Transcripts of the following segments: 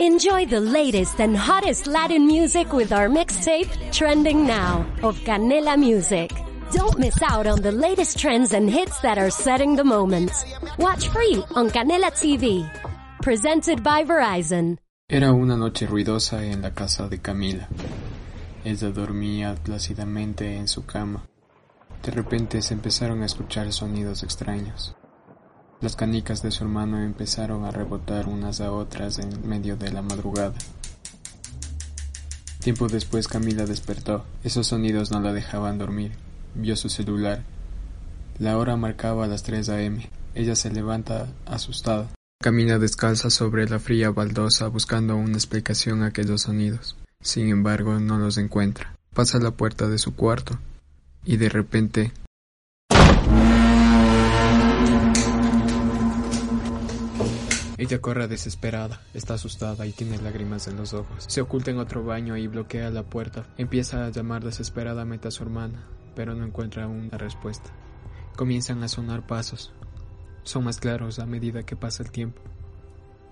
Enjoy the latest and hottest Latin music with our mixtape, Trending Now, of Canela Music. Don't miss out on the latest trends and hits that are setting the moment. Watch free on Canela TV. Presented by Verizon. Era una noche ruidosa en la casa de Camila. Ella dormía plácidamente en su cama. De repente se empezaron a escuchar sonidos extraños. Las canicas de su hermano empezaron a rebotar unas a otras en medio de la madrugada. Tiempo después Camila despertó. Esos sonidos no la dejaban dormir. Vio su celular. La hora marcaba las 3 a.m. Ella se levanta asustada. Camina descalza sobre la fría baldosa buscando una explicación a aquellos sonidos. Sin embargo, no los encuentra. Pasa a la puerta de su cuarto y de repente Ella corre desesperada, está asustada y tiene lágrimas en los ojos. Se oculta en otro baño y bloquea la puerta. Empieza a llamar desesperadamente a su hermana, pero no encuentra una respuesta. Comienzan a sonar pasos son más claros a medida que pasa el tiempo.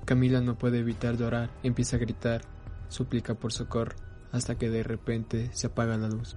Camila no puede evitar llorar, empieza a gritar, suplica por socorro, hasta que de repente se apaga la luz.